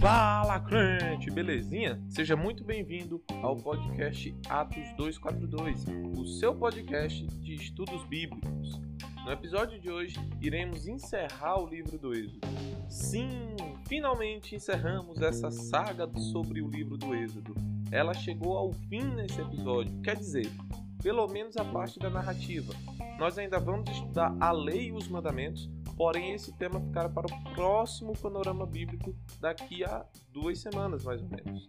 Fala crente, belezinha? Seja muito bem-vindo ao podcast Atos 242, o seu podcast de estudos bíblicos. No episódio de hoje, iremos encerrar o livro do Êxodo. Sim, finalmente encerramos essa saga sobre o livro do Êxodo. Ela chegou ao fim nesse episódio, quer dizer, pelo menos a parte da narrativa. Nós ainda vamos estudar a lei e os mandamentos, porém esse tema ficará para o próximo panorama bíblico daqui a duas semanas, mais ou menos.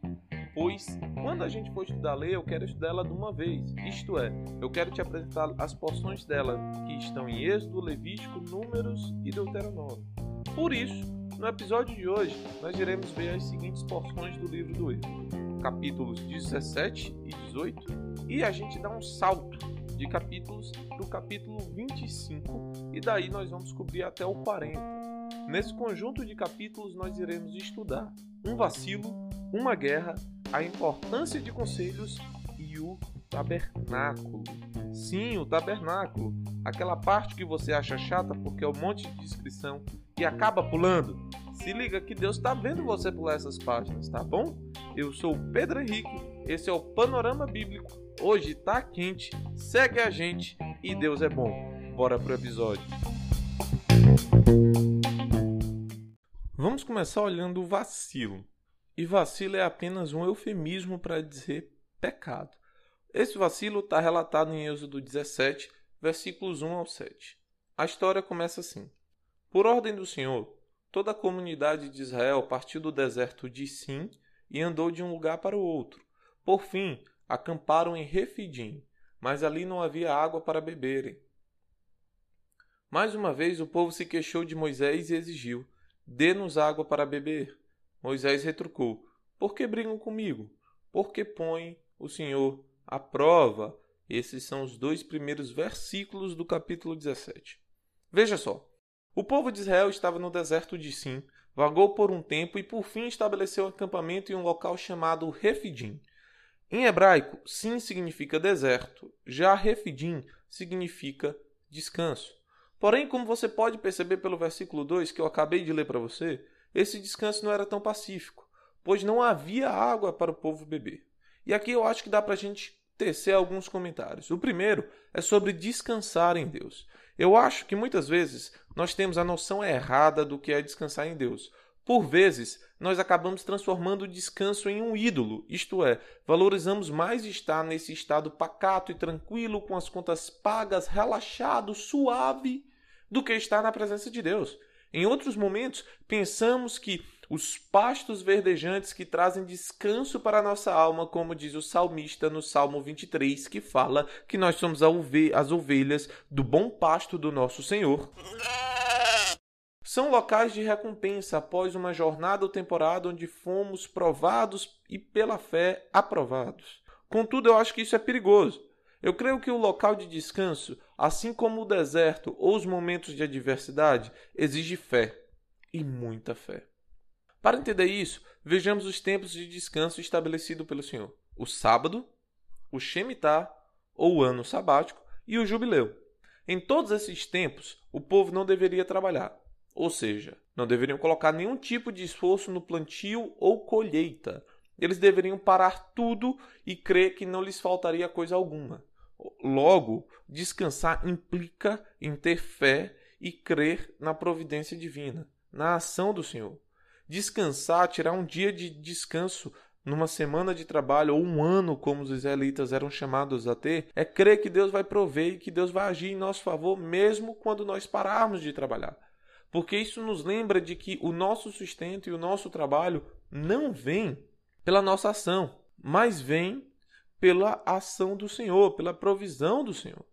Pois, quando a gente for estudar a lei, eu quero estudar ela de uma vez. Isto é, eu quero te apresentar as porções dela que estão em Êxodo, Levítico, Números e Deuteronômio. Por isso, no episódio de hoje, nós iremos ver as seguintes porções do livro do Êxodo: capítulos 17 e 18, e a gente dá um salto de capítulos para o capítulo 25 e daí nós vamos cobrir até o 40. Nesse conjunto de capítulos nós iremos estudar um vacilo, uma guerra, a importância de conselhos e o tabernáculo. Sim, o tabernáculo, aquela parte que você acha chata porque é um monte de descrição e acaba pulando. Se liga que Deus está vendo você pular essas páginas, tá bom? Eu sou o Pedro Henrique, esse é o Panorama Bíblico Hoje tá quente, segue a gente e Deus é bom. Bora pro episódio. Vamos começar olhando o vacilo. E vacilo é apenas um eufemismo para dizer pecado. Esse vacilo está relatado em Êxodo 17, versículos 1 ao 7. A história começa assim: Por ordem do Senhor, toda a comunidade de Israel partiu do deserto de Sim e andou de um lugar para o outro. Por fim, acamparam em Refidim, mas ali não havia água para beberem. Mais uma vez o povo se queixou de Moisés e exigiu: Dê-nos água para beber. Moisés retrucou: Por que brigam comigo? Por que põe o Senhor à prova? Esses são os dois primeiros versículos do capítulo 17. Veja só. O povo de Israel estava no deserto de Sim, vagou por um tempo e por fim estabeleceu um acampamento em um local chamado Refidim. Em hebraico, sim significa deserto, já refidim significa descanso. Porém, como você pode perceber pelo versículo 2 que eu acabei de ler para você, esse descanso não era tão pacífico, pois não havia água para o povo beber. E aqui eu acho que dá para a gente tecer alguns comentários. O primeiro é sobre descansar em Deus. Eu acho que muitas vezes nós temos a noção errada do que é descansar em Deus. Por vezes, nós acabamos transformando o descanso em um ídolo, isto é, valorizamos mais estar nesse estado pacato e tranquilo, com as contas pagas, relaxado, suave, do que estar na presença de Deus. Em outros momentos, pensamos que os pastos verdejantes que trazem descanso para a nossa alma, como diz o salmista no Salmo 23, que fala que nós somos as ovelhas do bom pasto do nosso Senhor. São locais de recompensa após uma jornada ou temporada onde fomos provados e pela fé aprovados. Contudo, eu acho que isso é perigoso. Eu creio que o local de descanso, assim como o deserto ou os momentos de adversidade, exige fé e muita fé. Para entender isso, vejamos os tempos de descanso estabelecido pelo Senhor: o sábado, o Shemitah ou o ano sabático e o jubileu. Em todos esses tempos, o povo não deveria trabalhar. Ou seja, não deveriam colocar nenhum tipo de esforço no plantio ou colheita. Eles deveriam parar tudo e crer que não lhes faltaria coisa alguma. Logo, descansar implica em ter fé e crer na providência divina, na ação do Senhor. Descansar, tirar um dia de descanso numa semana de trabalho ou um ano, como os israelitas eram chamados a ter, é crer que Deus vai prover e que Deus vai agir em nosso favor, mesmo quando nós pararmos de trabalhar porque isso nos lembra de que o nosso sustento e o nosso trabalho não vem pela nossa ação, mas vem pela ação do Senhor, pela provisão do Senhor.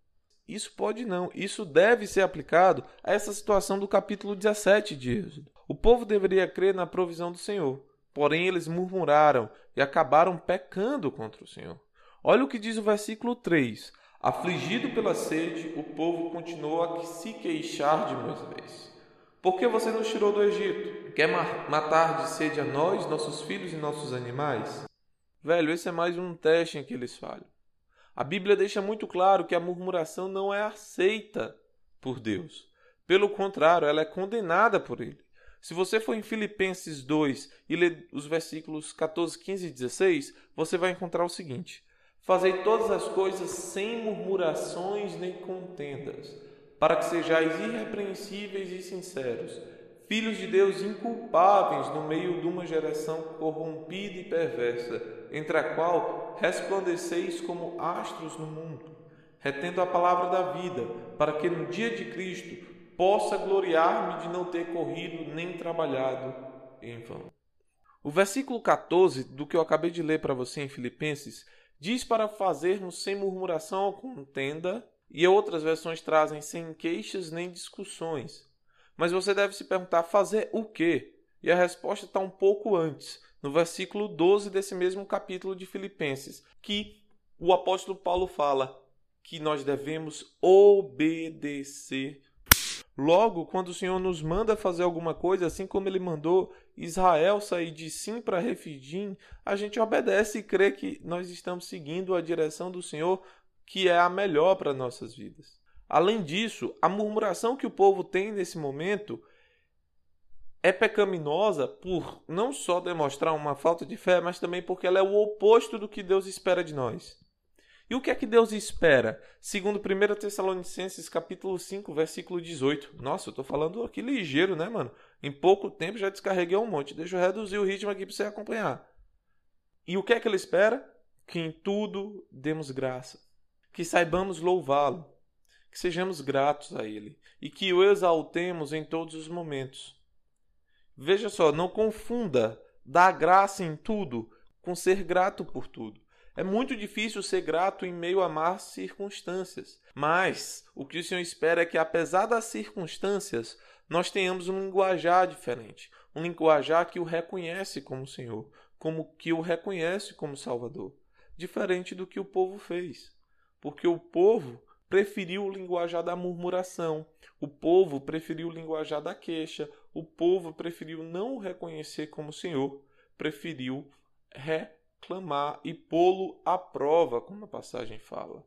Isso pode não, isso deve ser aplicado a essa situação do capítulo 17 de Êxodo. O povo deveria crer na provisão do Senhor, porém eles murmuraram e acabaram pecando contra o Senhor. Olha o que diz o versículo 3. Afligido pela sede, o povo continuou a se queixar de Moisés. Por que você nos tirou do Egito? Quer matar de sede a nós, nossos filhos e nossos animais? Velho, esse é mais um teste em que eles falham. A Bíblia deixa muito claro que a murmuração não é aceita por Deus. Pelo contrário, ela é condenada por ele. Se você for em Filipenses 2 e ler os versículos 14, 15 e 16, você vai encontrar o seguinte: Fazei todas as coisas sem murmurações nem contendas, para que sejais irrepreensíveis e sinceros, filhos de Deus inculpáveis no meio de uma geração corrompida e perversa, entre a qual resplandeceis como astros no mundo, retendo a palavra da vida, para que no dia de Cristo possa gloriar-me de não ter corrido nem trabalhado em vão. O versículo 14 do que eu acabei de ler para você em Filipenses diz para fazermos sem murmuração ou contenda, e outras versões trazem sem queixas nem discussões. Mas você deve se perguntar: fazer o quê? E a resposta está um pouco antes, no versículo 12 desse mesmo capítulo de Filipenses, que o apóstolo Paulo fala que nós devemos obedecer Logo, quando o Senhor nos manda fazer alguma coisa, assim como ele mandou Israel sair de Sim para Refidim, a gente obedece e crê que nós estamos seguindo a direção do Senhor, que é a melhor para nossas vidas. Além disso, a murmuração que o povo tem nesse momento é pecaminosa por não só demonstrar uma falta de fé, mas também porque ela é o oposto do que Deus espera de nós. E o que é que Deus espera? Segundo 1 Tessalonicenses capítulo 5, versículo 18. Nossa, eu tô falando aqui ligeiro, né, mano? Em pouco tempo já descarreguei um monte. Deixa eu reduzir o ritmo aqui para você acompanhar. E o que é que ele espera? Que em tudo demos graça. Que saibamos louvá-lo. Que sejamos gratos a ele. E que o exaltemos em todos os momentos. Veja só, não confunda dar graça em tudo com ser grato por tudo. É muito difícil ser grato em meio a más circunstâncias, mas o que o Senhor espera é que, apesar das circunstâncias, nós tenhamos um linguajar diferente, um linguajar que o reconhece como Senhor, como que o reconhece como Salvador, diferente do que o povo fez, porque o povo preferiu o linguajar da murmuração, o povo preferiu o linguajar da queixa, o povo preferiu não o reconhecer como Senhor, preferiu re clamar e pô-lo à prova, como a passagem fala.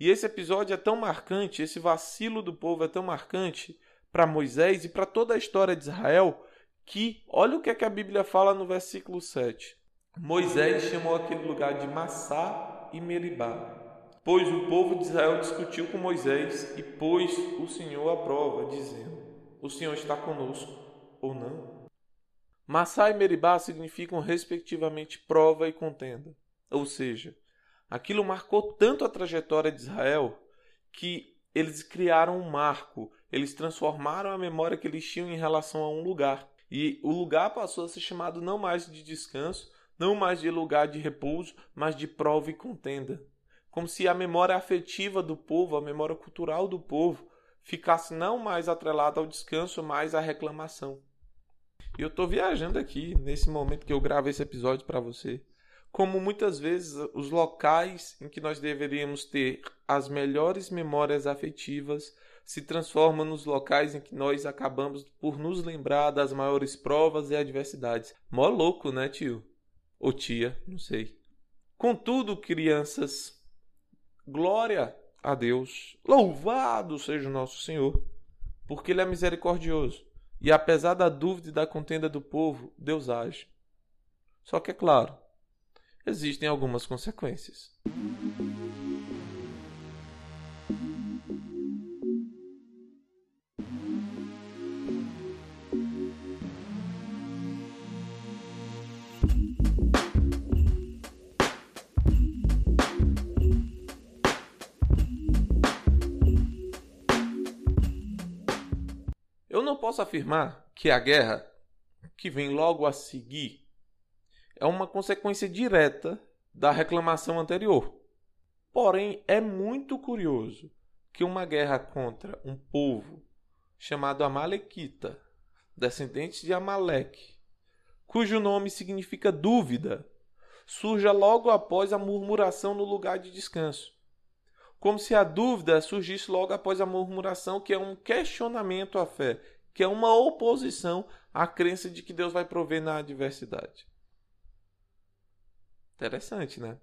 E esse episódio é tão marcante, esse vacilo do povo é tão marcante para Moisés e para toda a história de Israel, que olha o que, é que a Bíblia fala no versículo 7. Moisés chamou aquele lugar de Massá e Meribá, pois o povo de Israel discutiu com Moisés e pôs o Senhor à prova, dizendo: O Senhor está conosco ou não? Massá e Meribá significam respectivamente prova e contenda. Ou seja, aquilo marcou tanto a trajetória de Israel que eles criaram um marco, eles transformaram a memória que eles tinham em relação a um lugar. E o lugar passou a ser chamado não mais de descanso, não mais de lugar de repouso, mas de prova e contenda. Como se a memória afetiva do povo, a memória cultural do povo, ficasse não mais atrelada ao descanso, mas à reclamação. E eu estou viajando aqui nesse momento que eu gravo esse episódio para você. Como muitas vezes os locais em que nós deveríamos ter as melhores memórias afetivas se transformam nos locais em que nós acabamos por nos lembrar das maiores provas e adversidades. Mó louco, né, tio? Ou tia, não sei. Contudo, crianças, glória a Deus. Louvado seja o nosso Senhor, porque Ele é misericordioso. E apesar da dúvida e da contenda do povo, Deus age. Só que é claro, existem algumas consequências. Posso afirmar que a guerra que vem logo a seguir é uma consequência direta da reclamação anterior. Porém, é muito curioso que uma guerra contra um povo chamado Amalequita, descendentes de Amaleque, cujo nome significa dúvida, surja logo após a murmuração no lugar de descanso. Como se a dúvida surgisse logo após a murmuração, que é um questionamento à fé, que é uma oposição à crença de que Deus vai prover na adversidade. Interessante, né?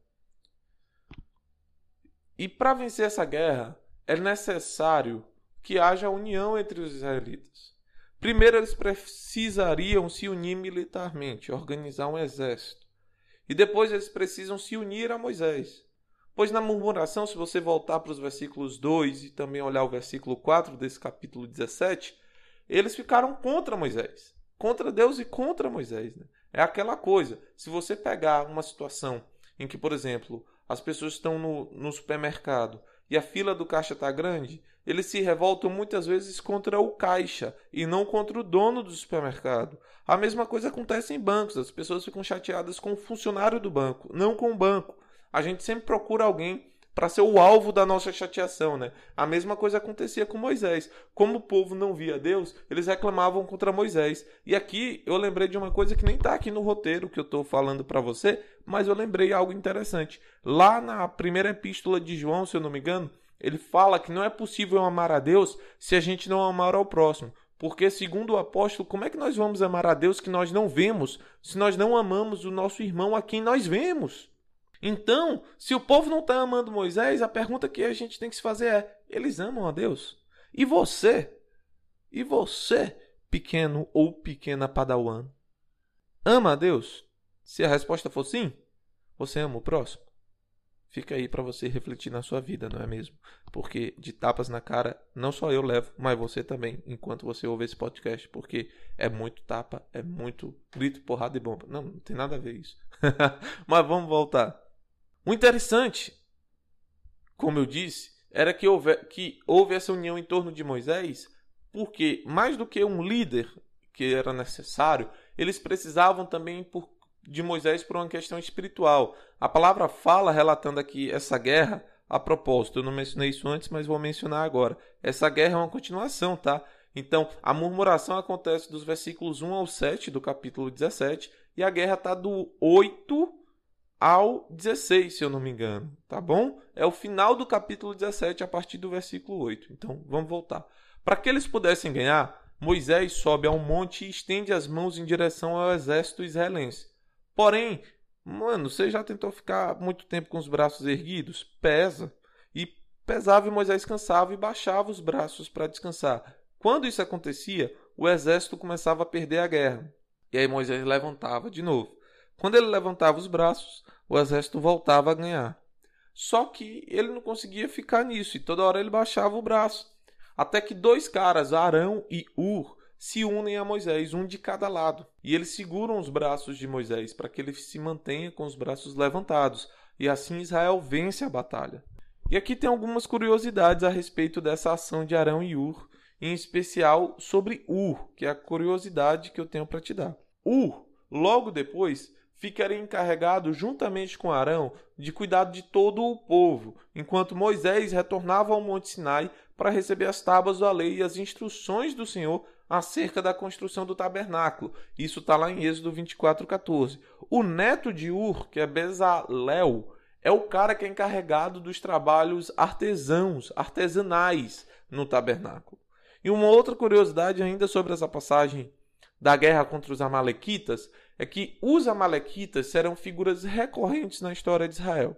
E para vencer essa guerra, é necessário que haja união entre os israelitas. Primeiro, eles precisariam se unir militarmente, organizar um exército. E depois eles precisam se unir a Moisés. Pois na murmuração, se você voltar para os versículos 2 e também olhar o versículo 4 desse capítulo 17, eles ficaram contra Moisés. Contra Deus e contra Moisés. Né? É aquela coisa. Se você pegar uma situação em que, por exemplo, as pessoas estão no, no supermercado e a fila do caixa está grande, eles se revoltam muitas vezes contra o caixa e não contra o dono do supermercado. A mesma coisa acontece em bancos, as pessoas ficam chateadas com o funcionário do banco, não com o banco. A gente sempre procura alguém para ser o alvo da nossa chateação, né? A mesma coisa acontecia com Moisés. Como o povo não via Deus, eles reclamavam contra Moisés. E aqui eu lembrei de uma coisa que nem está aqui no roteiro que eu estou falando para você, mas eu lembrei algo interessante. Lá na primeira epístola de João, se eu não me engano, ele fala que não é possível amar a Deus se a gente não amar ao próximo. Porque, segundo o apóstolo, como é que nós vamos amar a Deus que nós não vemos, se nós não amamos o nosso irmão a quem nós vemos? Então, se o povo não está amando Moisés, a pergunta que a gente tem que se fazer é: eles amam a Deus? E você? E você, pequeno ou pequena padawan? Ama a Deus? Se a resposta for sim, você ama o próximo? Fica aí para você refletir na sua vida, não é mesmo? Porque de tapas na cara, não só eu levo, mas você também, enquanto você ouve esse podcast, porque é muito tapa, é muito grito, porrada e bomba. Não, não tem nada a ver isso. mas vamos voltar. O interessante, como eu disse, era que houve, que houve essa união em torno de Moisés, porque mais do que um líder que era necessário, eles precisavam também por, de Moisés por uma questão espiritual. A palavra fala, relatando aqui essa guerra, a propósito, eu não mencionei isso antes, mas vou mencionar agora. Essa guerra é uma continuação, tá? Então, a murmuração acontece dos versículos 1 ao 7 do capítulo 17, e a guerra está do 8 ao 16, se eu não me engano, tá bom? É o final do capítulo 17 a partir do versículo 8. Então, vamos voltar. Para que eles pudessem ganhar, Moisés sobe a um monte e estende as mãos em direção ao exército israelense. Porém, mano, você já tentou ficar muito tempo com os braços erguidos? Pesa. E pesava e Moisés cansava e baixava os braços para descansar. Quando isso acontecia, o exército começava a perder a guerra. E aí Moisés levantava de novo. Quando ele levantava os braços, o exército voltava a ganhar. Só que ele não conseguia ficar nisso e toda hora ele baixava o braço. Até que dois caras, Arão e Ur, se unem a Moisés, um de cada lado. E eles seguram os braços de Moisés para que ele se mantenha com os braços levantados. E assim Israel vence a batalha. E aqui tem algumas curiosidades a respeito dessa ação de Arão e Ur, em especial sobre Ur, que é a curiosidade que eu tenho para te dar. Ur, logo depois, ficaria encarregado, juntamente com Arão, de cuidar de todo o povo, enquanto Moisés retornava ao Monte Sinai para receber as tábuas da lei e as instruções do Senhor acerca da construção do tabernáculo. Isso está lá em Êxodo 24,14. O neto de Ur, que é Bezalel, é o cara que é encarregado dos trabalhos artesãos, artesanais no tabernáculo. E uma outra curiosidade ainda sobre essa passagem da guerra contra os Amalequitas é que os Amalequitas serão figuras recorrentes na história de Israel.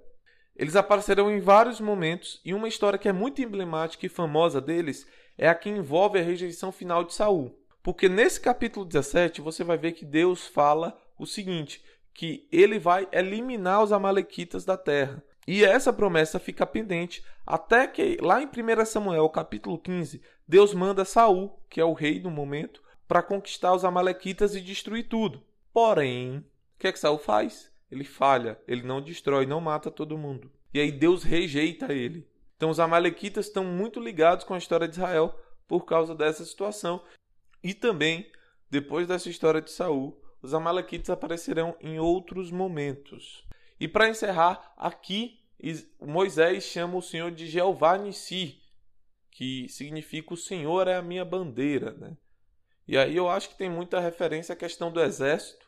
Eles aparecerão em vários momentos e uma história que é muito emblemática e famosa deles é a que envolve a rejeição final de Saul. Porque nesse capítulo 17 você vai ver que Deus fala o seguinte, que ele vai eliminar os amalequitas da terra. E essa promessa fica pendente até que lá em 1 Samuel, capítulo 15, Deus manda Saul, que é o rei no momento, para conquistar os amalequitas e destruir tudo. Porém, o que é que Saul faz? Ele falha, ele não destrói, não mata todo mundo. E aí Deus rejeita ele. Então os amalequitas estão muito ligados com a história de Israel por causa dessa situação. E também, depois dessa história de Saul, os amalequitas aparecerão em outros momentos. E para encerrar, aqui Moisés chama o Senhor de Jeová Nissi, que significa o Senhor é a minha bandeira, né? E aí eu acho que tem muita referência à questão do exército,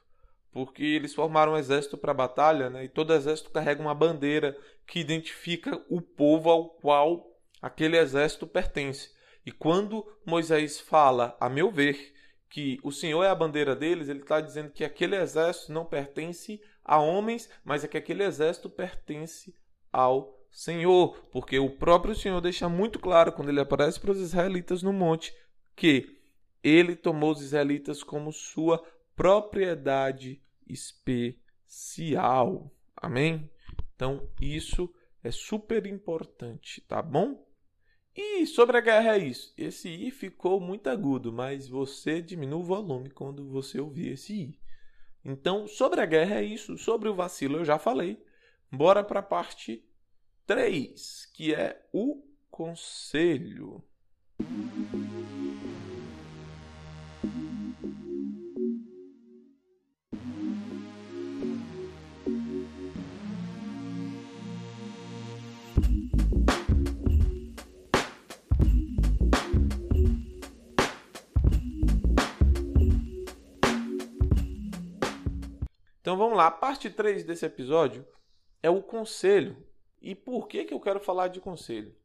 porque eles formaram um exército para a batalha, né? E todo exército carrega uma bandeira que identifica o povo ao qual aquele exército pertence. E quando Moisés fala, a meu ver, que o Senhor é a bandeira deles, ele está dizendo que aquele exército não pertence a homens, mas é que aquele exército pertence ao Senhor, porque o próprio Senhor deixa muito claro quando ele aparece para os israelitas no monte que ele tomou os israelitas como sua propriedade especial. Amém? Então, isso é super importante, tá bom? E sobre a guerra é isso. Esse i ficou muito agudo, mas você diminui o volume quando você ouvir esse i. Então, sobre a guerra é isso. Sobre o vacilo eu já falei. Bora para a parte 3, que é o conselho. Então vamos lá, a parte 3 desse episódio é o conselho. E por que, que eu quero falar de conselho?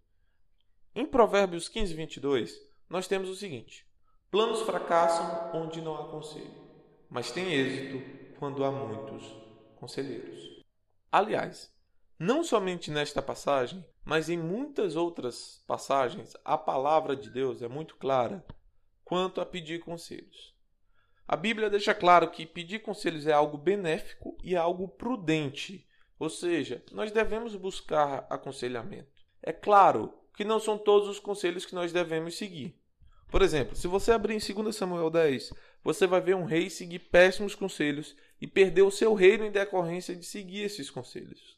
Em Provérbios 15, 22, nós temos o seguinte: Planos fracassam onde não há conselho, mas tem êxito quando há muitos conselheiros. Aliás, não somente nesta passagem, mas em muitas outras passagens, a palavra de Deus é muito clara quanto a pedir conselhos. A Bíblia deixa claro que pedir conselhos é algo benéfico e algo prudente, ou seja, nós devemos buscar aconselhamento. É claro que não são todos os conselhos que nós devemos seguir. Por exemplo, se você abrir em 2 Samuel 10, você vai ver um rei seguir péssimos conselhos e perder o seu reino em decorrência de seguir esses conselhos.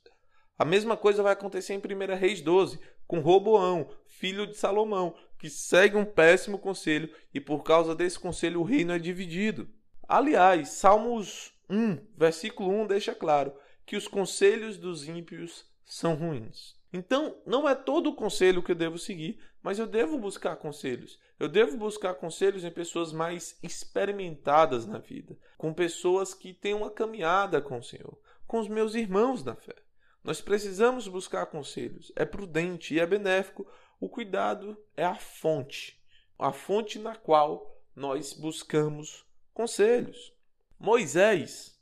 A mesma coisa vai acontecer em 1 Reis 12, com Roboão, filho de Salomão, que segue um péssimo conselho e por causa desse conselho o reino é dividido. Aliás, Salmos 1, versículo 1 deixa claro que os conselhos dos ímpios são ruins. Então, não é todo o conselho que eu devo seguir, mas eu devo buscar conselhos. Eu devo buscar conselhos em pessoas mais experimentadas na vida, com pessoas que têm uma caminhada com o Senhor, com os meus irmãos na fé. Nós precisamos buscar conselhos. É prudente e é benéfico o cuidado é a fonte, a fonte na qual nós buscamos conselhos. Moisés,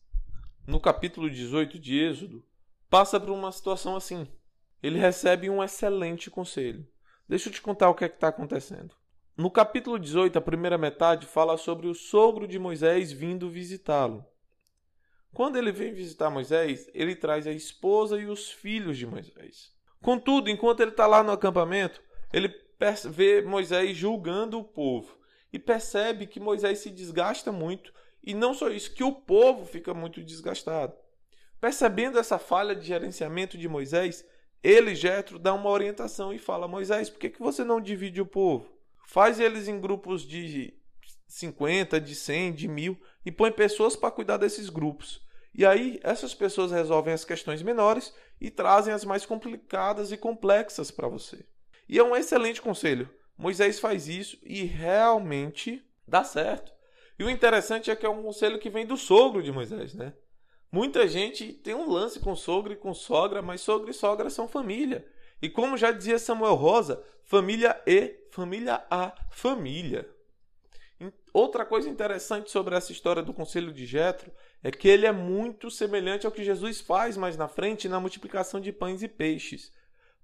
no capítulo 18 de Êxodo, passa por uma situação assim. Ele recebe um excelente conselho. Deixa eu te contar o que é está acontecendo. No capítulo 18, a primeira metade fala sobre o sogro de Moisés vindo visitá-lo. Quando ele vem visitar Moisés, ele traz a esposa e os filhos de Moisés. Contudo, enquanto ele está lá no acampamento, ele vê Moisés julgando o povo e percebe que Moisés se desgasta muito e não só isso, que o povo fica muito desgastado. Percebendo essa falha de gerenciamento de Moisés, ele, Jetro, dá uma orientação e fala: Moisés, por que, você não divide o povo? Faz eles em grupos de 50, de 100, de mil e põe pessoas para cuidar desses grupos. E aí essas pessoas resolvem as questões menores e trazem as mais complicadas e complexas para você. E é um excelente conselho. Moisés faz isso e realmente dá certo. E o interessante é que é um conselho que vem do sogro de Moisés, né? Muita gente tem um lance com sogro e com sogra, mas sogro e sogra são família. E como já dizia Samuel Rosa, família E, família A, família. Outra coisa interessante sobre essa história do conselho de Jetro é que ele é muito semelhante ao que Jesus faz mais na frente na multiplicação de pães e peixes.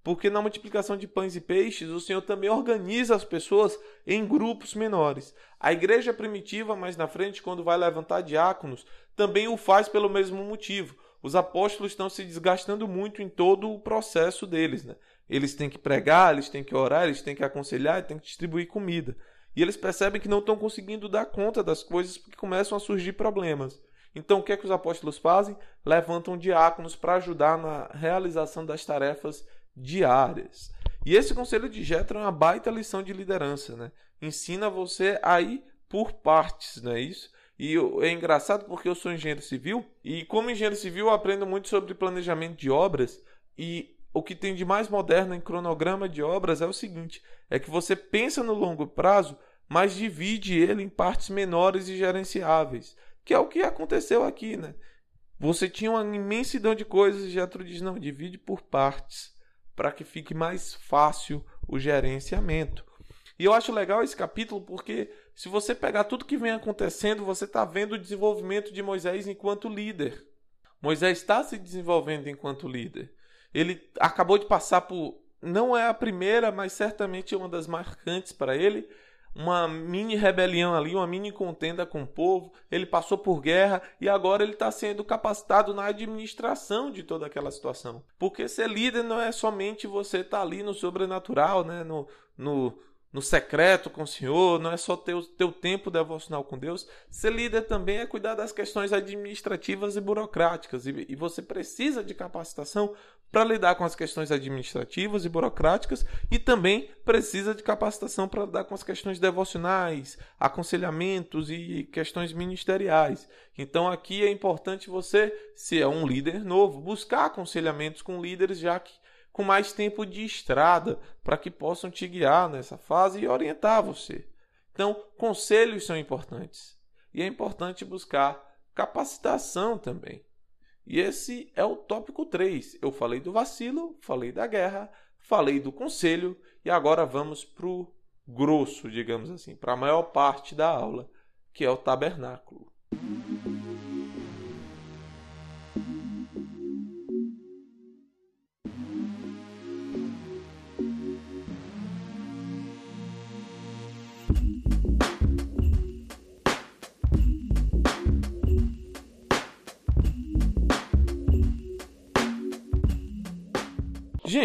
Porque na multiplicação de pães e peixes, o Senhor também organiza as pessoas em grupos menores. A igreja primitiva, mais na frente, quando vai levantar diáconos, também o faz pelo mesmo motivo. Os apóstolos estão se desgastando muito em todo o processo deles. Né? Eles têm que pregar, eles têm que orar, eles têm que aconselhar, eles têm que distribuir comida. E eles percebem que não estão conseguindo dar conta das coisas porque começam a surgir problemas. Então, o que é que os apóstolos fazem? Levantam diáconos para ajudar na realização das tarefas diárias. E esse conselho de Jetro é uma baita lição de liderança, né? Ensina você a ir por partes, não é isso? E é engraçado porque eu sou engenheiro civil e como engenheiro civil eu aprendo muito sobre planejamento de obras e o que tem de mais moderno em cronograma de obras é o seguinte, é que você pensa no longo prazo, mas divide ele em partes menores e gerenciáveis, que é o que aconteceu aqui, né? Você tinha uma imensidão de coisas e Jetro diz, não, divide por partes para que fique mais fácil o gerenciamento. E eu acho legal esse capítulo porque se você pegar tudo que vem acontecendo, você está vendo o desenvolvimento de Moisés enquanto líder. Moisés está se desenvolvendo enquanto líder. Ele acabou de passar por. Não é a primeira, mas certamente é uma das marcantes para ele uma mini rebelião ali, uma mini contenda com o povo. Ele passou por guerra e agora ele está sendo capacitado na administração de toda aquela situação. Porque ser líder não é somente você estar tá ali no sobrenatural, né? no, no no secreto com o Senhor, não é só ter o teu tempo devocional com Deus. Ser líder também é cuidar das questões administrativas e burocráticas. E, e você precisa de capacitação para lidar com as questões administrativas e burocráticas e também precisa de capacitação para lidar com as questões devocionais, aconselhamentos e questões ministeriais. Então aqui é importante você, se é um líder novo, buscar aconselhamentos com líderes já que com mais tempo de estrada para que possam te guiar nessa fase e orientar você. Então, conselhos são importantes. E é importante buscar capacitação também. E esse é o tópico 3. Eu falei do vacilo, falei da guerra, falei do conselho e agora vamos para o grosso, digamos assim, para a maior parte da aula, que é o tabernáculo.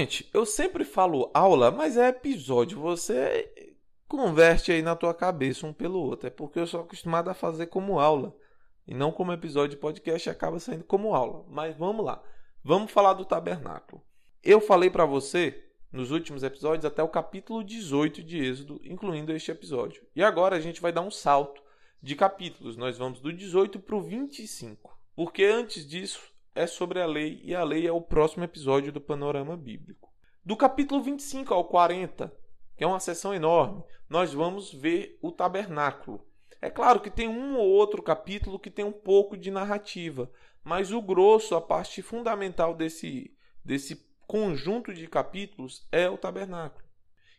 Gente, eu sempre falo aula, mas é episódio. Você converte aí na tua cabeça um pelo outro. É porque eu sou acostumado a fazer como aula. E não como episódio de podcast, acaba saindo como aula. Mas vamos lá. Vamos falar do tabernáculo. Eu falei para você nos últimos episódios até o capítulo 18 de Êxodo, incluindo este episódio. E agora a gente vai dar um salto de capítulos. Nós vamos do 18 para o 25. Porque antes disso, é sobre a lei e a lei é o próximo episódio do Panorama Bíblico. Do capítulo 25 ao 40, que é uma sessão enorme, nós vamos ver o tabernáculo. É claro que tem um ou outro capítulo que tem um pouco de narrativa, mas o grosso, a parte fundamental desse, desse conjunto de capítulos é o tabernáculo.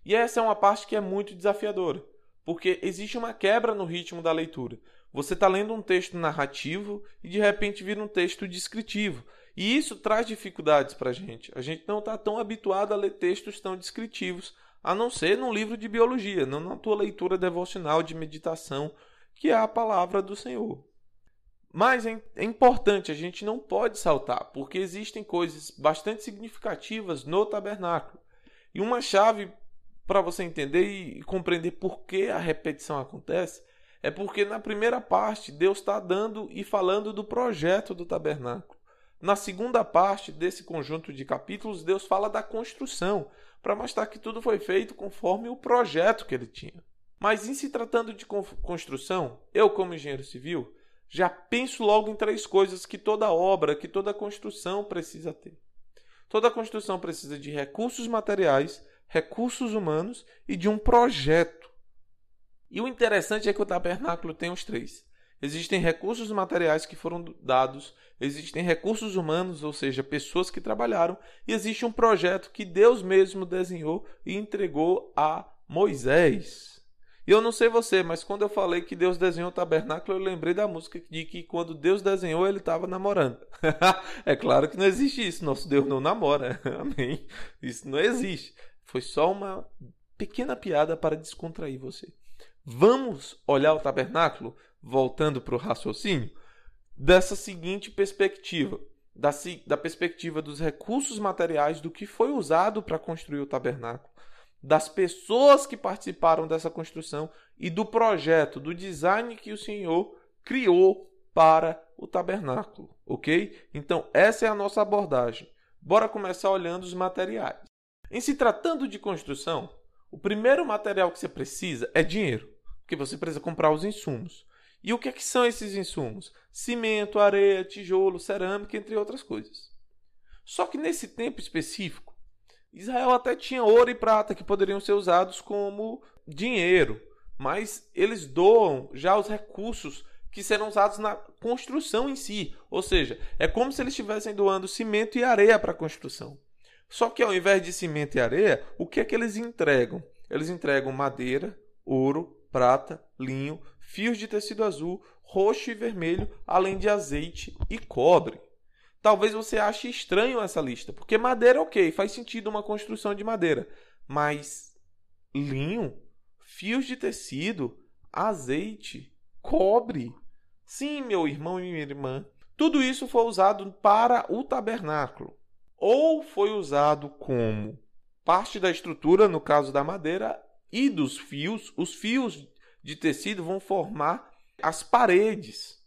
E essa é uma parte que é muito desafiadora, porque existe uma quebra no ritmo da leitura. Você está lendo um texto narrativo e de repente vira um texto descritivo. E isso traz dificuldades para a gente. A gente não está tão habituado a ler textos tão descritivos, a não ser num livro de biologia, não na tua leitura devocional de meditação, que é a palavra do Senhor. Mas é, é importante, a gente não pode saltar, porque existem coisas bastante significativas no tabernáculo. E uma chave para você entender e compreender por que a repetição acontece é porque na primeira parte Deus está dando e falando do projeto do tabernáculo. Na segunda parte desse conjunto de capítulos, Deus fala da construção, para mostrar que tudo foi feito conforme o projeto que ele tinha. Mas em se tratando de construção, eu, como engenheiro civil, já penso logo em três coisas que toda obra, que toda construção precisa ter. Toda construção precisa de recursos materiais, recursos humanos e de um projeto. E o interessante é que o tabernáculo tem os três. Existem recursos materiais que foram dados, existem recursos humanos, ou seja, pessoas que trabalharam, e existe um projeto que Deus mesmo desenhou e entregou a Moisés. E eu não sei você, mas quando eu falei que Deus desenhou o tabernáculo, eu lembrei da música de que quando Deus desenhou, ele estava namorando. é claro que não existe isso, nosso Deus não namora. Amém. Isso não existe. Foi só uma pequena piada para descontrair você. Vamos olhar o tabernáculo, voltando para o raciocínio, dessa seguinte perspectiva: da, da perspectiva dos recursos materiais do que foi usado para construir o tabernáculo, das pessoas que participaram dessa construção e do projeto, do design que o Senhor criou para o tabernáculo, ok? Então, essa é a nossa abordagem. Bora começar olhando os materiais. Em se tratando de construção, o primeiro material que você precisa é dinheiro porque você precisa comprar os insumos. E o que, é que são esses insumos? Cimento, areia, tijolo, cerâmica, entre outras coisas. Só que nesse tempo específico, Israel até tinha ouro e prata que poderiam ser usados como dinheiro, mas eles doam já os recursos que serão usados na construção em si. Ou seja, é como se eles estivessem doando cimento e areia para a construção. Só que ao invés de cimento e areia, o que é que eles entregam? Eles entregam madeira, ouro, prata, linho, fios de tecido azul, roxo e vermelho, além de azeite e cobre. Talvez você ache estranho essa lista, porque madeira, ok, faz sentido uma construção de madeira, mas linho, fios de tecido, azeite, cobre. Sim, meu irmão e minha irmã, tudo isso foi usado para o tabernáculo. Ou foi usado como parte da estrutura, no caso da madeira, e dos fios. Os fios de tecido vão formar as paredes.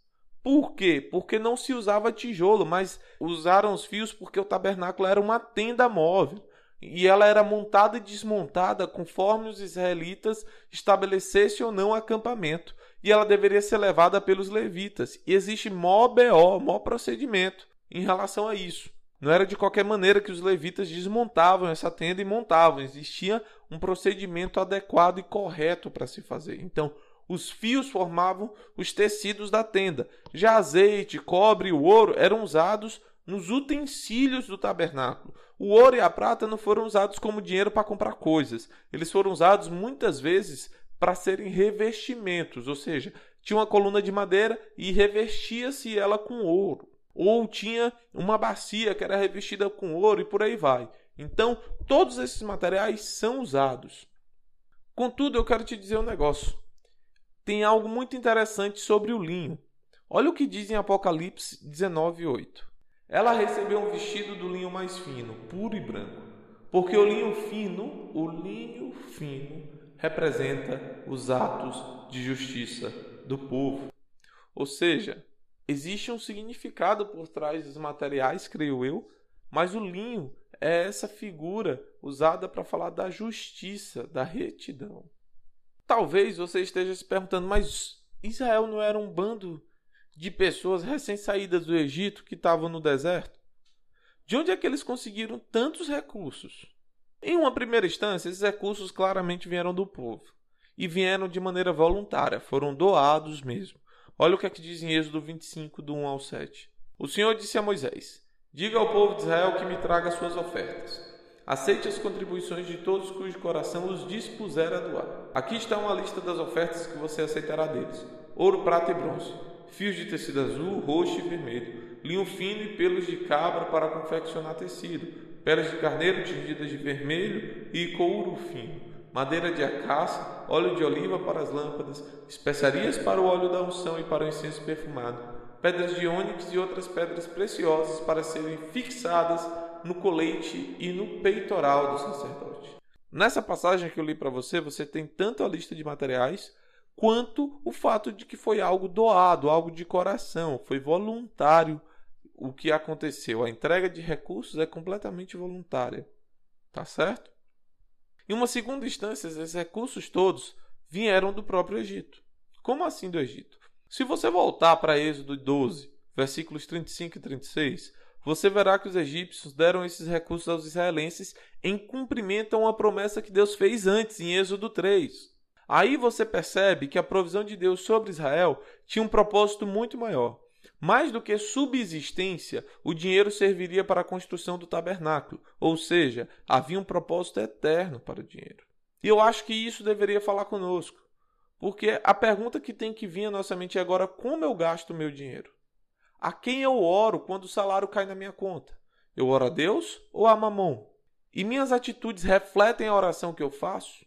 Por quê? Porque não se usava tijolo, mas usaram os fios porque o tabernáculo era uma tenda móvel. E ela era montada e desmontada conforme os israelitas estabelecessem ou não acampamento. E ela deveria ser levada pelos levitas. E existe mó BO, mó procedimento em relação a isso. Não era de qualquer maneira que os levitas desmontavam essa tenda e montavam. Existia um procedimento adequado e correto para se fazer. Então, os fios formavam os tecidos da tenda. Já azeite, cobre e o ouro eram usados nos utensílios do tabernáculo. O ouro e a prata não foram usados como dinheiro para comprar coisas. Eles foram usados muitas vezes para serem revestimentos, ou seja, tinha uma coluna de madeira e revestia-se ela com ouro. Ou tinha uma bacia que era revestida com ouro e por aí vai. Então, todos esses materiais são usados. Contudo, eu quero te dizer um negócio tem algo muito interessante sobre o linho. Olha o que diz em Apocalipse 19:8. Ela recebeu um vestido do linho mais fino, puro e branco, porque o linho fino, o linho fino representa os atos de justiça do povo. Ou seja, existe um significado por trás dos materiais, creio eu, mas o linho é essa figura usada para falar da justiça, da retidão. Talvez você esteja se perguntando, mas Israel não era um bando de pessoas recém-saídas do Egito que estavam no deserto? De onde é que eles conseguiram tantos recursos? Em uma primeira instância, esses recursos claramente vieram do povo e vieram de maneira voluntária, foram doados mesmo. Olha o que é que diz em Êxodo 25, do 1 ao 7. O Senhor disse a Moisés: Diga ao povo de Israel que me traga suas ofertas. Aceite as contribuições de todos cujo coração os dispuser a doar. Aqui está uma lista das ofertas que você aceitará deles: ouro, prata e bronze, fios de tecido azul, roxo e vermelho, linho fino e pelos de cabra para confeccionar tecido, peles de carneiro tingidas de vermelho e couro fino, madeira de acácia, óleo de oliva para as lâmpadas, especiarias para o óleo da unção e para o incenso perfumado, pedras de ônix e outras pedras preciosas para serem fixadas no colete e no peitoral do sacerdote. Nessa passagem que eu li para você, você tem tanto a lista de materiais quanto o fato de que foi algo doado, algo de coração, foi voluntário o que aconteceu. A entrega de recursos é completamente voluntária. Tá certo? Em uma segunda instância, esses recursos todos vieram do próprio Egito. Como assim do Egito? Se você voltar para Êxodo 12, versículos 35 e 36, você verá que os egípcios deram esses recursos aos israelenses em cumprimento a uma promessa que Deus fez antes, em Êxodo 3. Aí você percebe que a provisão de Deus sobre Israel tinha um propósito muito maior. Mais do que subsistência, o dinheiro serviria para a construção do tabernáculo, ou seja, havia um propósito eterno para o dinheiro. E eu acho que isso deveria falar conosco, porque a pergunta que tem que vir à nossa mente é agora: como eu gasto meu dinheiro? A quem eu oro quando o salário cai na minha conta? Eu oro a Deus ou a Mamon? E minhas atitudes refletem a oração que eu faço?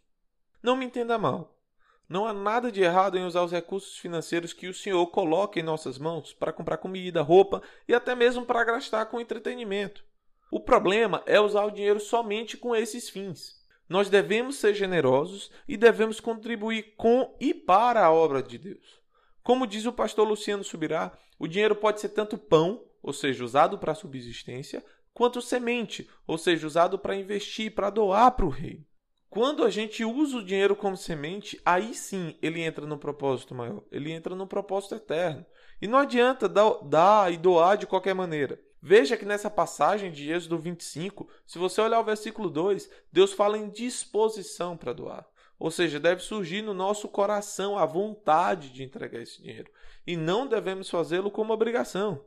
Não me entenda mal. Não há nada de errado em usar os recursos financeiros que o Senhor coloca em nossas mãos para comprar comida, roupa e até mesmo para gastar com entretenimento. O problema é usar o dinheiro somente com esses fins. Nós devemos ser generosos e devemos contribuir com e para a obra de Deus. Como diz o pastor Luciano Subirá, o dinheiro pode ser tanto pão, ou seja, usado para subsistência, quanto semente, ou seja, usado para investir, para doar para o rei. Quando a gente usa o dinheiro como semente, aí sim ele entra no propósito maior, ele entra no propósito eterno. E não adianta dar, dar e doar de qualquer maneira. Veja que nessa passagem de Êxodo 25, se você olhar o versículo 2, Deus fala em disposição para doar. Ou seja, deve surgir no nosso coração a vontade de entregar esse dinheiro. E não devemos fazê-lo como obrigação.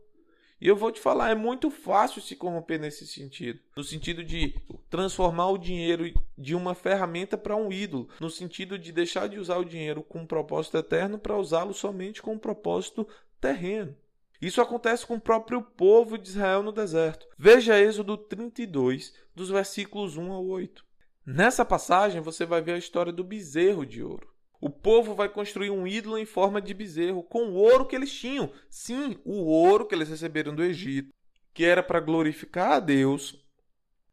E eu vou te falar, é muito fácil se corromper nesse sentido. No sentido de transformar o dinheiro de uma ferramenta para um ídolo. No sentido de deixar de usar o dinheiro com um propósito eterno para usá-lo somente com um propósito terreno. Isso acontece com o próprio povo de Israel no deserto. Veja Êxodo 32, dos versículos 1 ao 8. Nessa passagem você vai ver a história do bezerro de ouro. O povo vai construir um ídolo em forma de bezerro com o ouro que eles tinham. Sim, o ouro que eles receberam do Egito, que era para glorificar a Deus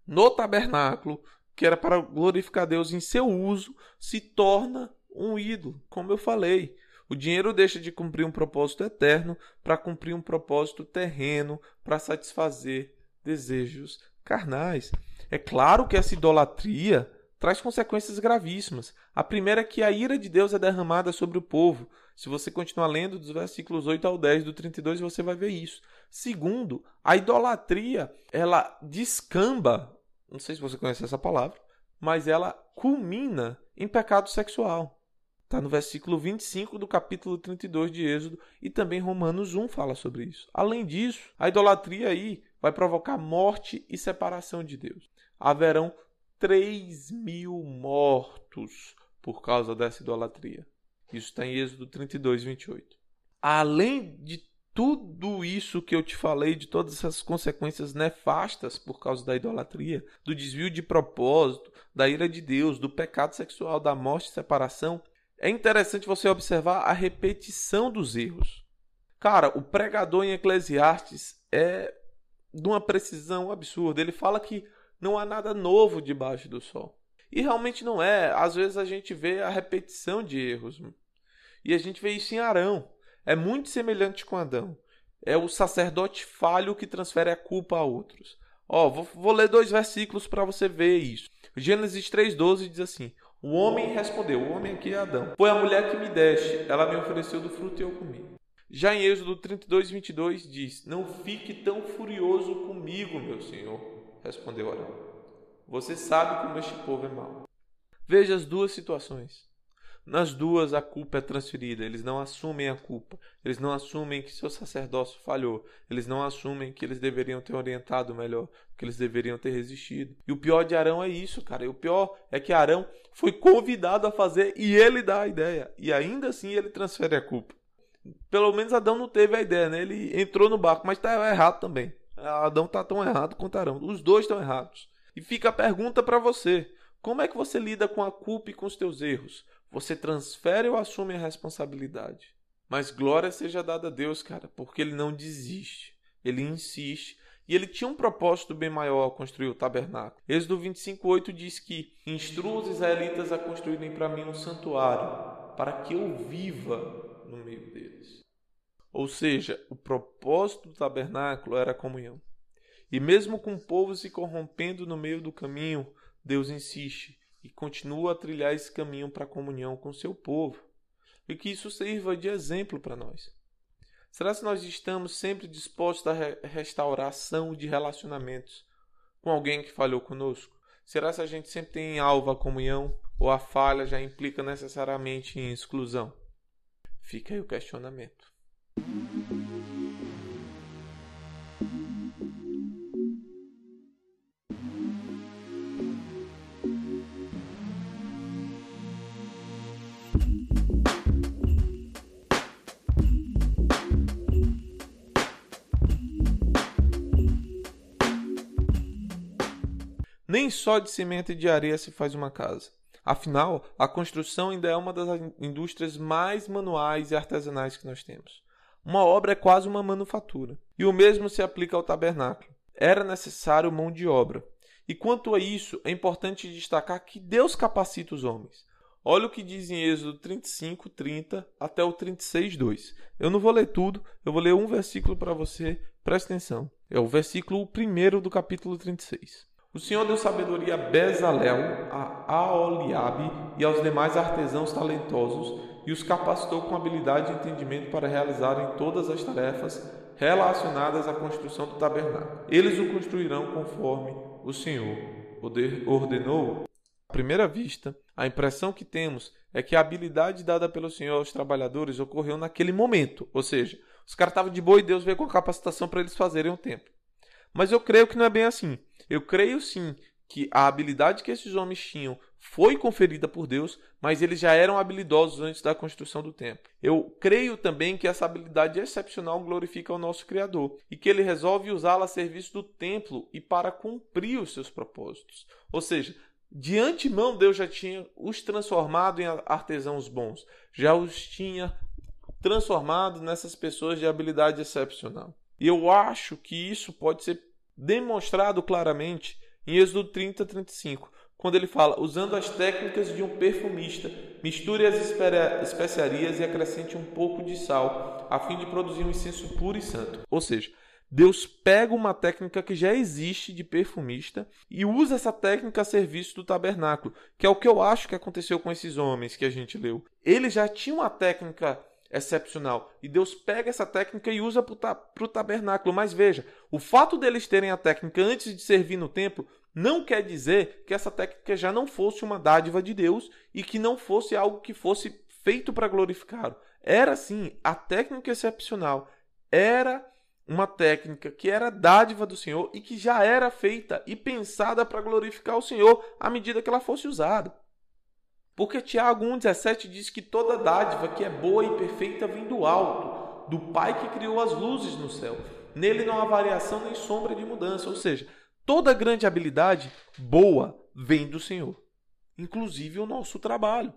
no tabernáculo, que era para glorificar a Deus em seu uso, se torna um ídolo, como eu falei. O dinheiro deixa de cumprir um propósito eterno para cumprir um propósito terreno, para satisfazer desejos carnais. É claro que essa idolatria traz consequências gravíssimas. A primeira é que a ira de Deus é derramada sobre o povo. Se você continuar lendo dos versículos 8 ao 10 do 32, você vai ver isso. Segundo, a idolatria, ela descamba, não sei se você conhece essa palavra, mas ela culmina em pecado sexual. Está no versículo 25 do capítulo 32 de Êxodo e também Romanos 1 fala sobre isso. Além disso, a idolatria aí vai provocar morte e separação de Deus. Haverão 3 mil mortos por causa dessa idolatria. Isso está em Êxodo 32, 28. Além de tudo isso que eu te falei, de todas essas consequências nefastas por causa da idolatria, do desvio de propósito, da ira de Deus, do pecado sexual, da morte e separação, é interessante você observar a repetição dos erros. Cara, o pregador em Eclesiastes é de uma precisão absurda. Ele fala que não há nada novo debaixo do sol. E realmente não é. Às vezes a gente vê a repetição de erros. E a gente vê isso em Arão. É muito semelhante com Adão. É o sacerdote falho que transfere a culpa a outros. Ó, vou, vou ler dois versículos para você ver isso. Gênesis 3,12 diz assim: o homem respondeu, o homem aqui é Adão. Foi a mulher que me deste, ela me ofereceu do fruto e eu comi. Já em Êxodo 32, 22 diz: Não fique tão furioso comigo, meu senhor, respondeu Arão. Você sabe como este povo é mau. Veja as duas situações. Nas duas, a culpa é transferida. Eles não assumem a culpa. Eles não assumem que seu sacerdócio falhou. Eles não assumem que eles deveriam ter orientado melhor, que eles deveriam ter resistido. E o pior de Arão é isso, cara. E o pior é que Arão foi convidado a fazer e ele dá a ideia. E ainda assim ele transfere a culpa. Pelo menos Adão não teve a ideia, né? Ele entrou no barco, mas está errado também. Adão está tão errado quanto Arão. Os dois estão errados. E fica a pergunta para você: como é que você lida com a culpa e com os teus erros? Você transfere ou assume a responsabilidade? Mas glória seja dada a Deus, cara, porque ele não desiste. Ele insiste. E ele tinha um propósito bem maior ao construir o tabernáculo. Êxodo 25:8 diz que instrua os israelitas a construírem para mim um santuário, para que eu viva no meio deles. Ou seja, o propósito do tabernáculo era a comunhão. E mesmo com o povo se corrompendo no meio do caminho, Deus insiste e continua a trilhar esse caminho para a comunhão com seu povo. E que isso sirva de exemplo para nós. Será que nós estamos sempre dispostos à restauração de relacionamentos com alguém que falhou conosco? Será que a gente sempre tem em alvo a comunhão ou a falha já implica necessariamente em exclusão? Fica aí o questionamento. Só de cimento e de areia se faz uma casa. Afinal, a construção ainda é uma das indústrias mais manuais e artesanais que nós temos. Uma obra é quase uma manufatura. E o mesmo se aplica ao tabernáculo. Era necessário mão de obra. E quanto a isso, é importante destacar que Deus capacita os homens. Olha o que diz em Êxodo 35, 30 até o 36, 2. Eu não vou ler tudo, eu vou ler um versículo para você, presta atenção. É o versículo 1 do capítulo 36. O Senhor deu sabedoria a Bezalel, a Aoliabe e aos demais artesãos talentosos e os capacitou com habilidade e entendimento para realizarem todas as tarefas relacionadas à construção do tabernáculo. Eles o construirão conforme o Senhor ordenou. À primeira vista, a impressão que temos é que a habilidade dada pelo Senhor aos trabalhadores ocorreu naquele momento, ou seja, os caras estavam de boa e Deus veio com a capacitação para eles fazerem o templo. Mas eu creio que não é bem assim. Eu creio sim que a habilidade que esses homens tinham foi conferida por Deus, mas eles já eram habilidosos antes da construção do templo. Eu creio também que essa habilidade excepcional glorifica o nosso Criador e que ele resolve usá-la a serviço do templo e para cumprir os seus propósitos. Ou seja, de antemão Deus já tinha os transformado em artesãos bons, já os tinha transformado nessas pessoas de habilidade excepcional. E eu acho que isso pode ser demonstrado claramente em Êxodo 30, 35, quando ele fala: usando as técnicas de um perfumista, misture as especiarias e acrescente um pouco de sal, a fim de produzir um incenso puro e santo. Ou seja, Deus pega uma técnica que já existe de perfumista e usa essa técnica a serviço do tabernáculo, que é o que eu acho que aconteceu com esses homens que a gente leu. Eles já tinham uma técnica excepcional. E Deus pega essa técnica e usa para o tabernáculo. Mas veja, o fato deles terem a técnica antes de servir no templo não quer dizer que essa técnica já não fosse uma dádiva de Deus e que não fosse algo que fosse feito para glorificá-lo. Era sim a técnica excepcional. Era uma técnica que era dádiva do Senhor e que já era feita e pensada para glorificar o Senhor à medida que ela fosse usada. Porque Tiago 1,17 diz que toda dádiva que é boa e perfeita vem do alto, do Pai que criou as luzes no céu. Nele não há variação nem sombra de mudança. Ou seja, toda grande habilidade boa vem do Senhor, inclusive o nosso trabalho.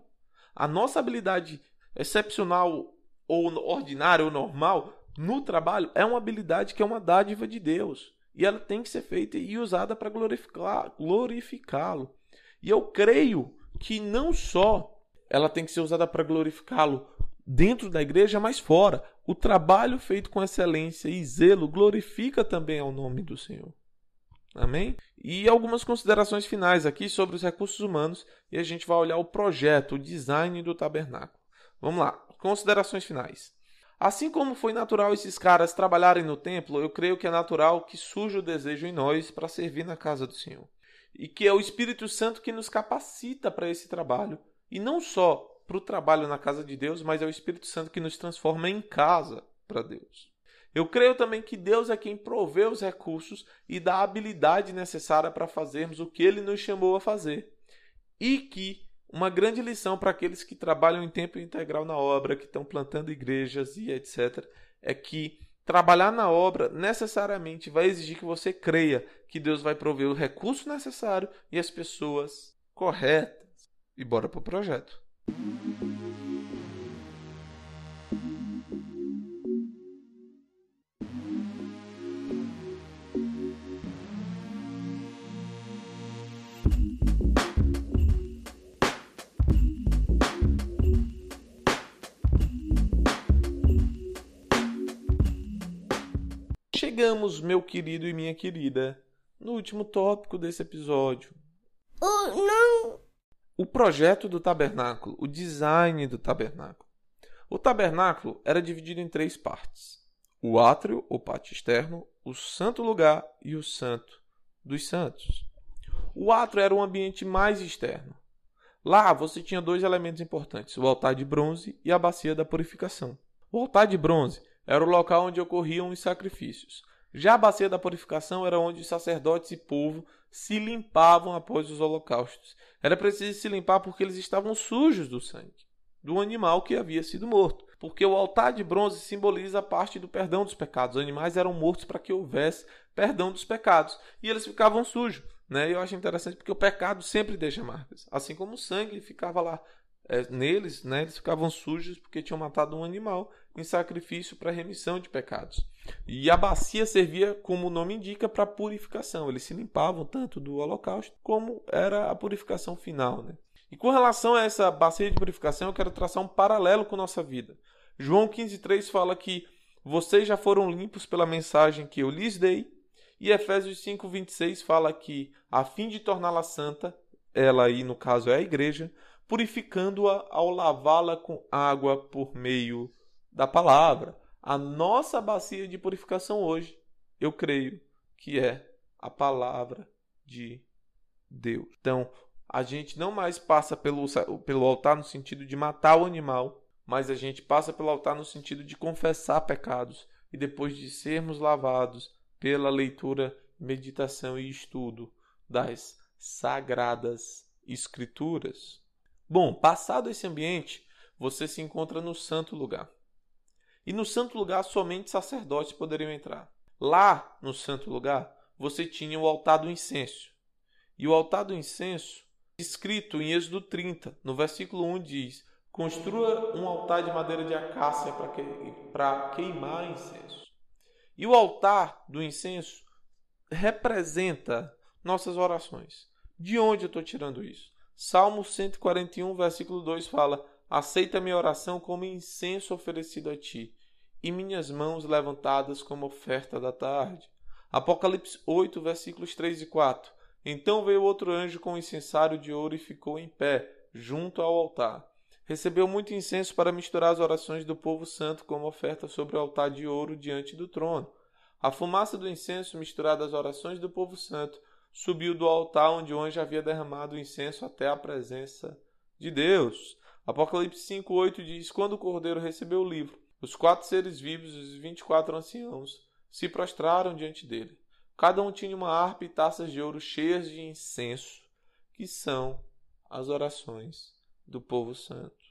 A nossa habilidade excepcional ou ordinária ou normal no trabalho é uma habilidade que é uma dádiva de Deus. E ela tem que ser feita e usada para glorificá-lo. E eu creio que não só ela tem que ser usada para glorificá-lo dentro da igreja, mas fora. O trabalho feito com excelência e zelo glorifica também ao nome do Senhor. Amém? E algumas considerações finais aqui sobre os recursos humanos e a gente vai olhar o projeto, o design do tabernáculo. Vamos lá, considerações finais. Assim como foi natural esses caras trabalharem no templo, eu creio que é natural que surja o desejo em nós para servir na casa do Senhor e que é o Espírito Santo que nos capacita para esse trabalho. E não só para o trabalho na casa de Deus, mas é o Espírito Santo que nos transforma em casa para Deus. Eu creio também que Deus é quem provê os recursos e dá a habilidade necessária para fazermos o que ele nos chamou a fazer. E que uma grande lição para aqueles que trabalham em tempo integral na obra, que estão plantando igrejas e etc., é que Trabalhar na obra necessariamente vai exigir que você creia que Deus vai prover o recurso necessário e as pessoas corretas. E bora pro projeto. Chegamos, meu querido e minha querida, no último tópico desse episódio. Oh, não! O projeto do tabernáculo, o design do tabernáculo. O tabernáculo era dividido em três partes: o átrio, ou pátio externo, o santo lugar e o santo dos santos. O átrio era um ambiente mais externo. Lá você tinha dois elementos importantes: o altar de bronze e a bacia da purificação. O altar de bronze era o local onde ocorriam os sacrifícios. Já a bacia da purificação era onde os sacerdotes e povo se limpavam após os holocaustos. Era preciso se limpar porque eles estavam sujos do sangue do animal que havia sido morto. Porque o altar de bronze simboliza a parte do perdão dos pecados. Os animais eram mortos para que houvesse perdão dos pecados. E eles ficavam sujos. Né? Eu acho interessante porque o pecado sempre deixa marcas. Assim como o sangue ficava lá é, neles, né, eles ficavam sujos porque tinham matado um animal em sacrifício para remissão de pecados. E a bacia servia, como o nome indica, para purificação. Eles se limpavam tanto do holocausto como era a purificação final. Né? E com relação a essa bacia de purificação, eu quero traçar um paralelo com nossa vida. João 15,3 fala que vocês já foram limpos pela mensagem que eu lhes dei. E Efésios 5,26 fala que, a fim de torná-la santa, ela aí no caso é a igreja, purificando-a ao lavá-la com água por meio da palavra. A nossa bacia de purificação hoje, eu creio que é a palavra de Deus. Então, a gente não mais passa pelo, pelo altar no sentido de matar o animal, mas a gente passa pelo altar no sentido de confessar pecados e depois de sermos lavados pela leitura, meditação e estudo das sagradas Escrituras. Bom, passado esse ambiente, você se encontra no santo lugar. E no santo lugar somente sacerdotes poderiam entrar. Lá no santo lugar, você tinha o altar do incenso. E o altar do incenso, escrito em Êxodo 30, no versículo 1 diz: Construa um altar de madeira de acácia para queimar incenso. E o altar do incenso representa nossas orações. De onde eu estou tirando isso? Salmo 141, versículo 2 fala: Aceita minha oração como incenso oferecido a ti, e minhas mãos levantadas como oferta da tarde. Apocalipse 8, versículos 3 e 4. Então veio outro anjo com um incensário de ouro e ficou em pé, junto ao altar. Recebeu muito incenso para misturar as orações do povo santo como oferta sobre o altar de ouro diante do trono. A fumaça do incenso, misturada às orações do povo santo, subiu do altar onde o anjo havia derramado o incenso até a presença de Deus. Apocalipse 5:8 diz: Quando o cordeiro recebeu o livro, os quatro seres vivos e os vinte e quatro anciãos se prostraram diante dele. Cada um tinha uma harpa e taças de ouro cheias de incenso, que são as orações do povo santo.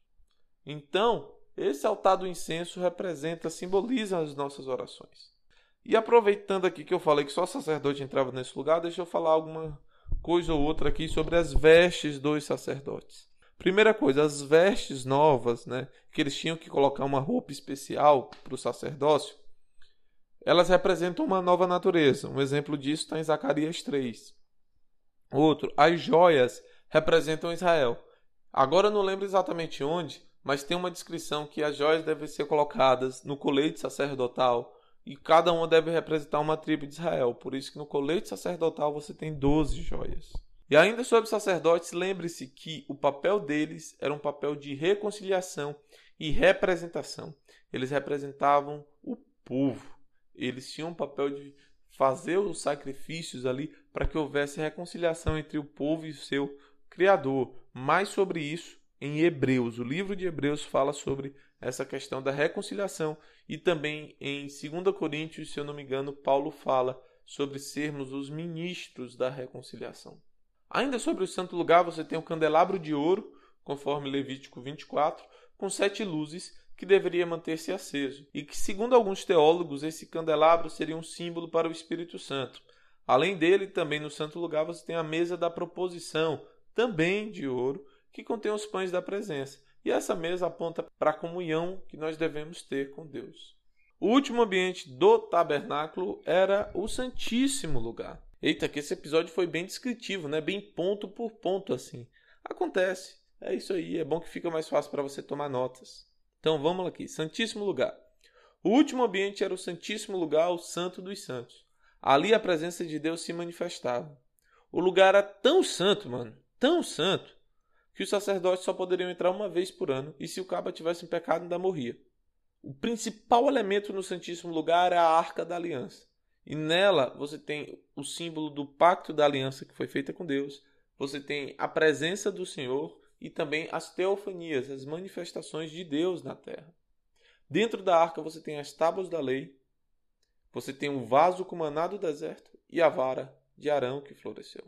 Então, esse altar do incenso representa, simboliza as nossas orações. E aproveitando aqui que eu falei que só sacerdote entrava nesse lugar, deixa eu falar alguma coisa ou outra aqui sobre as vestes dos sacerdotes. Primeira coisa, as vestes novas, né, que eles tinham que colocar uma roupa especial para o sacerdócio, elas representam uma nova natureza. Um exemplo disso está em Zacarias 3. Outro, as joias representam Israel. Agora eu não lembro exatamente onde, mas tem uma descrição que as joias devem ser colocadas no colete sacerdotal e cada uma deve representar uma tribo de Israel. Por isso que no colete sacerdotal você tem 12 joias. E ainda sobre sacerdotes, lembre-se que o papel deles era um papel de reconciliação e representação. Eles representavam o povo. Eles tinham o papel de fazer os sacrifícios ali para que houvesse reconciliação entre o povo e o seu Criador. Mais sobre isso em Hebreus. O livro de Hebreus fala sobre essa questão da reconciliação e também em 2 Coríntios, se eu não me engano, Paulo fala sobre sermos os ministros da reconciliação. Ainda sobre o santo lugar, você tem o candelabro de ouro, conforme Levítico 24, com sete luzes que deveria manter-se aceso, e que, segundo alguns teólogos, esse candelabro seria um símbolo para o Espírito Santo. Além dele, também no santo lugar, você tem a mesa da proposição, também de ouro, que contém os pães da presença. E essa mesa aponta para a comunhão que nós devemos ter com Deus. O último ambiente do tabernáculo era o Santíssimo Lugar. Eita, que esse episódio foi bem descritivo, né? Bem ponto por ponto assim. Acontece. É isso aí, é bom que fica mais fácil para você tomar notas. Então vamos aqui, Santíssimo Lugar. O último ambiente era o Santíssimo Lugar, o Santo dos Santos. Ali a presença de Deus se manifestava. O lugar era tão santo, mano, tão santo, que os sacerdotes só poderiam entrar uma vez por ano e se o cabo tivesse um pecado ainda morria. O principal elemento no Santíssimo Lugar é a Arca da Aliança. E nela você tem o símbolo do pacto da aliança que foi feita com Deus, você tem a presença do Senhor e também as teofanias, as manifestações de Deus na terra. Dentro da arca você tem as tábuas da lei, você tem o vaso com maná do deserto e a vara de Arão que floresceu.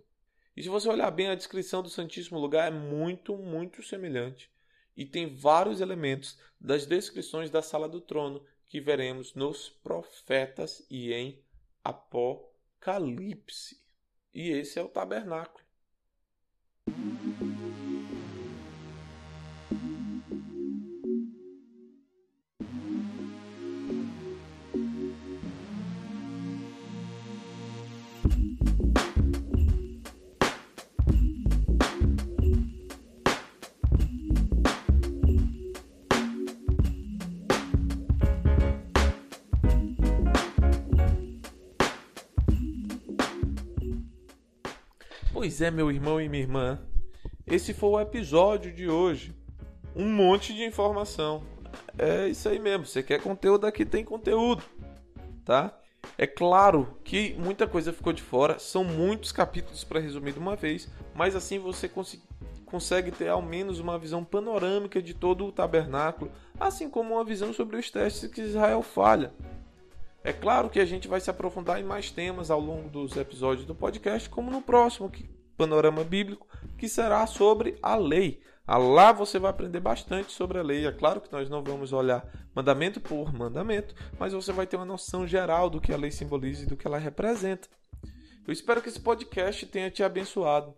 E se você olhar bem a descrição do Santíssimo Lugar, é muito, muito semelhante. E tem vários elementos das descrições da sala do trono que veremos nos profetas e em Apocalipse. E esse é o tabernáculo. Pois é, meu irmão e minha irmã, esse foi o episódio de hoje. Um monte de informação. É isso aí mesmo. Você quer conteúdo aqui, tem conteúdo, tá? É claro que muita coisa ficou de fora, são muitos capítulos para resumir de uma vez, mas assim você cons consegue ter ao menos uma visão panorâmica de todo o tabernáculo, assim como uma visão sobre os testes que Israel falha. É claro que a gente vai se aprofundar em mais temas ao longo dos episódios do podcast, como no próximo, que Panorama Bíblico, que será sobre a lei. Lá você vai aprender bastante sobre a lei. É claro que nós não vamos olhar mandamento por mandamento, mas você vai ter uma noção geral do que a lei simboliza e do que ela representa. Eu espero que esse podcast tenha te abençoado.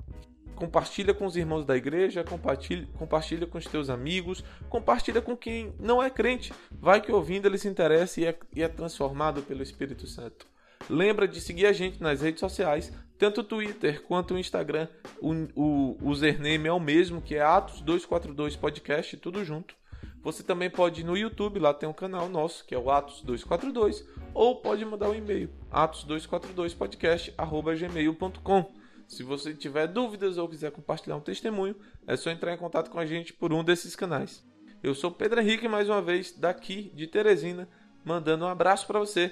Compartilha com os irmãos da igreja, compartilha, compartilha com os teus amigos, compartilha com quem não é crente. Vai que ouvindo ele se interessa e é, e é transformado pelo Espírito Santo. Lembra de seguir a gente nas redes sociais, tanto o Twitter quanto o Instagram. O, o username é o mesmo, que é Atos242 Podcast, tudo junto. Você também pode ir no YouTube, lá tem um canal nosso, que é o Atos242, ou pode mandar um e-mail, atos242podcast.gmail.com. Se você tiver dúvidas ou quiser compartilhar um testemunho, é só entrar em contato com a gente por um desses canais. Eu sou Pedro Henrique, mais uma vez, daqui de Teresina, mandando um abraço para você.